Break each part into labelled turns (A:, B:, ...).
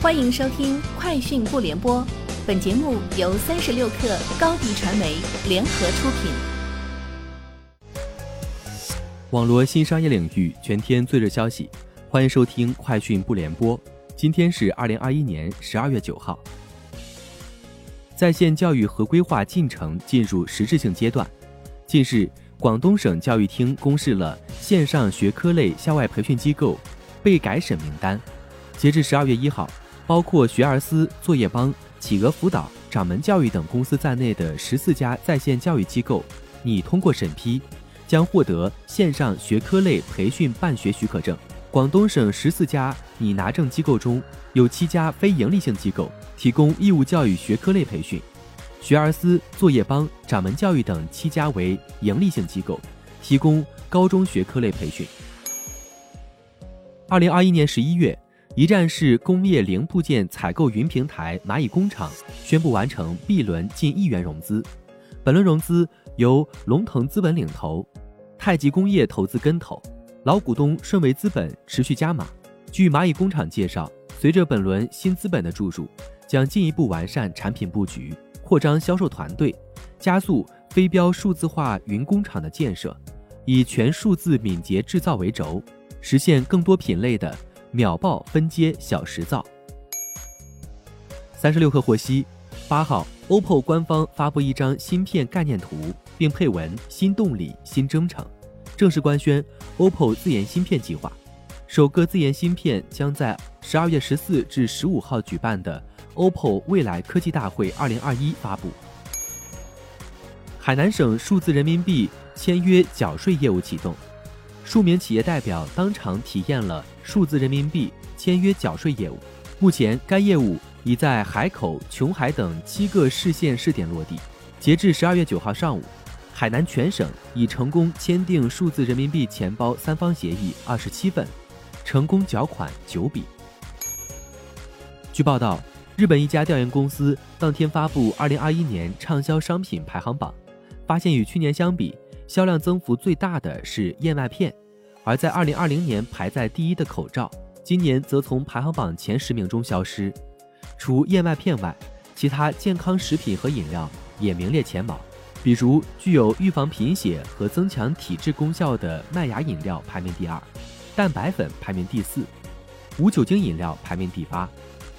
A: 欢迎收听《快讯不联播》，本节目由三十六克高低传媒联合出品。
B: 网络新商业领域全天最热消息，欢迎收听《快讯不联播》。今天是二零二一年十二月九号。在线教育合规化进程进入实质性阶段。近日，广东省教育厅公示了线上学科类校外培训机构被改审名单。截至十二月一号。包括学而思、作业帮、企鹅辅导、掌门教育等公司在内的十四家在线教育机构拟通过审批，将获得线上学科类培训办学许可证。广东省十四家拟拿证机构中有七家非营利性机构提供义务教育学科类培训，学而思、作业帮、掌门教育等七家为营利性机构，提供高中学科类培训。二零二一年十一月。一站式工业零部件采购云平台蚂蚁工厂宣布完成 B 轮近亿元融资，本轮融资由龙腾资本领投，太极工业投资跟投，老股东顺为资本持续加码。据蚂蚁工厂介绍，随着本轮新资本的注入，将进一步完善产品布局，扩张销售团队，加速非标数字化云工厂的建设，以全数字敏捷制造为轴，实现更多品类的。秒爆分阶小时造。三十六氪获悉，八号，OPPO 官方发布一张芯片概念图，并配文“新动力，新征程”，正式官宣 OPPO 自研芯片计划。首个自研芯片将在十二月十四至十五号举办的 OPPO 未来科技大会二零二一发布。海南省数字人民币签约缴税业务启动。数名企业代表当场体验了数字人民币签约缴税业务。目前，该业务已在海口、琼海等七个市县试点落地。截至十二月九号上午，海南全省已成功签订数字人民币钱包三方协议二十七份，成功缴款九笔。据报道，日本一家调研公司当天发布二零二一年畅销商品排行榜，发现与去年相比。销量增幅最大的是燕麦片，而在二零二零年排在第一的口罩，今年则从排行榜前十名中消失。除燕麦片外，其他健康食品和饮料也名列前茅，比如具有预防贫血和增强体质功效的麦芽饮料排名第二，蛋白粉排名第四，无酒精饮料排名第八。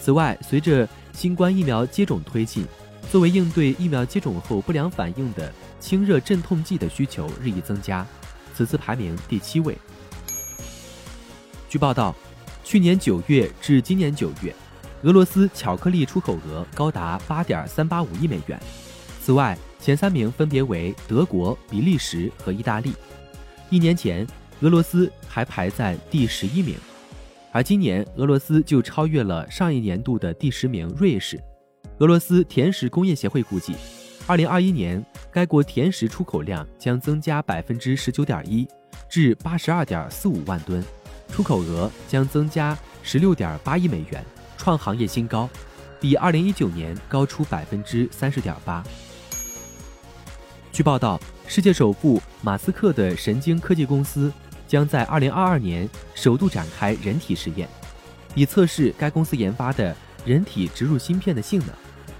B: 此外，随着新冠疫苗接种推进，作为应对疫苗接种后不良反应的。清热镇痛剂的需求日益增加，此次排名第七位。据报道，去年九月至今年九月，俄罗斯巧克力出口额高达八点三八五亿美元。此外，前三名分别为德国、比利时和意大利。一年前，俄罗斯还排在第十一名，而今年俄罗斯就超越了上一年度的第十名瑞士。俄罗斯甜食工业协会估计。二零二一年，该国甜食出口量将增加百分之十九点一，至八十二点四五万吨，出口额将增加十六点八亿美元，创行业新高，比二零一九年高出百分之三十点八。据报道，世界首富马斯克的神经科技公司将在二零二二年首度展开人体实验，以测试该公司研发的人体植入芯片的性能。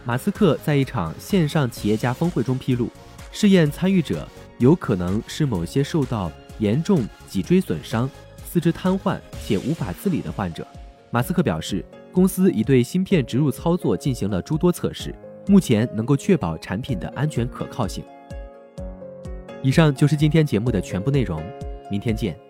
B: 马斯克在一场线上企业家峰会中披露，试验参与者有可能是某些受到严重脊椎损伤、四肢瘫痪且无法自理的患者。马斯克表示，公司已对芯片植入操作进行了诸多测试，目前能够确保产品的安全可靠性。以上就是今天节目的全部内容，明天见。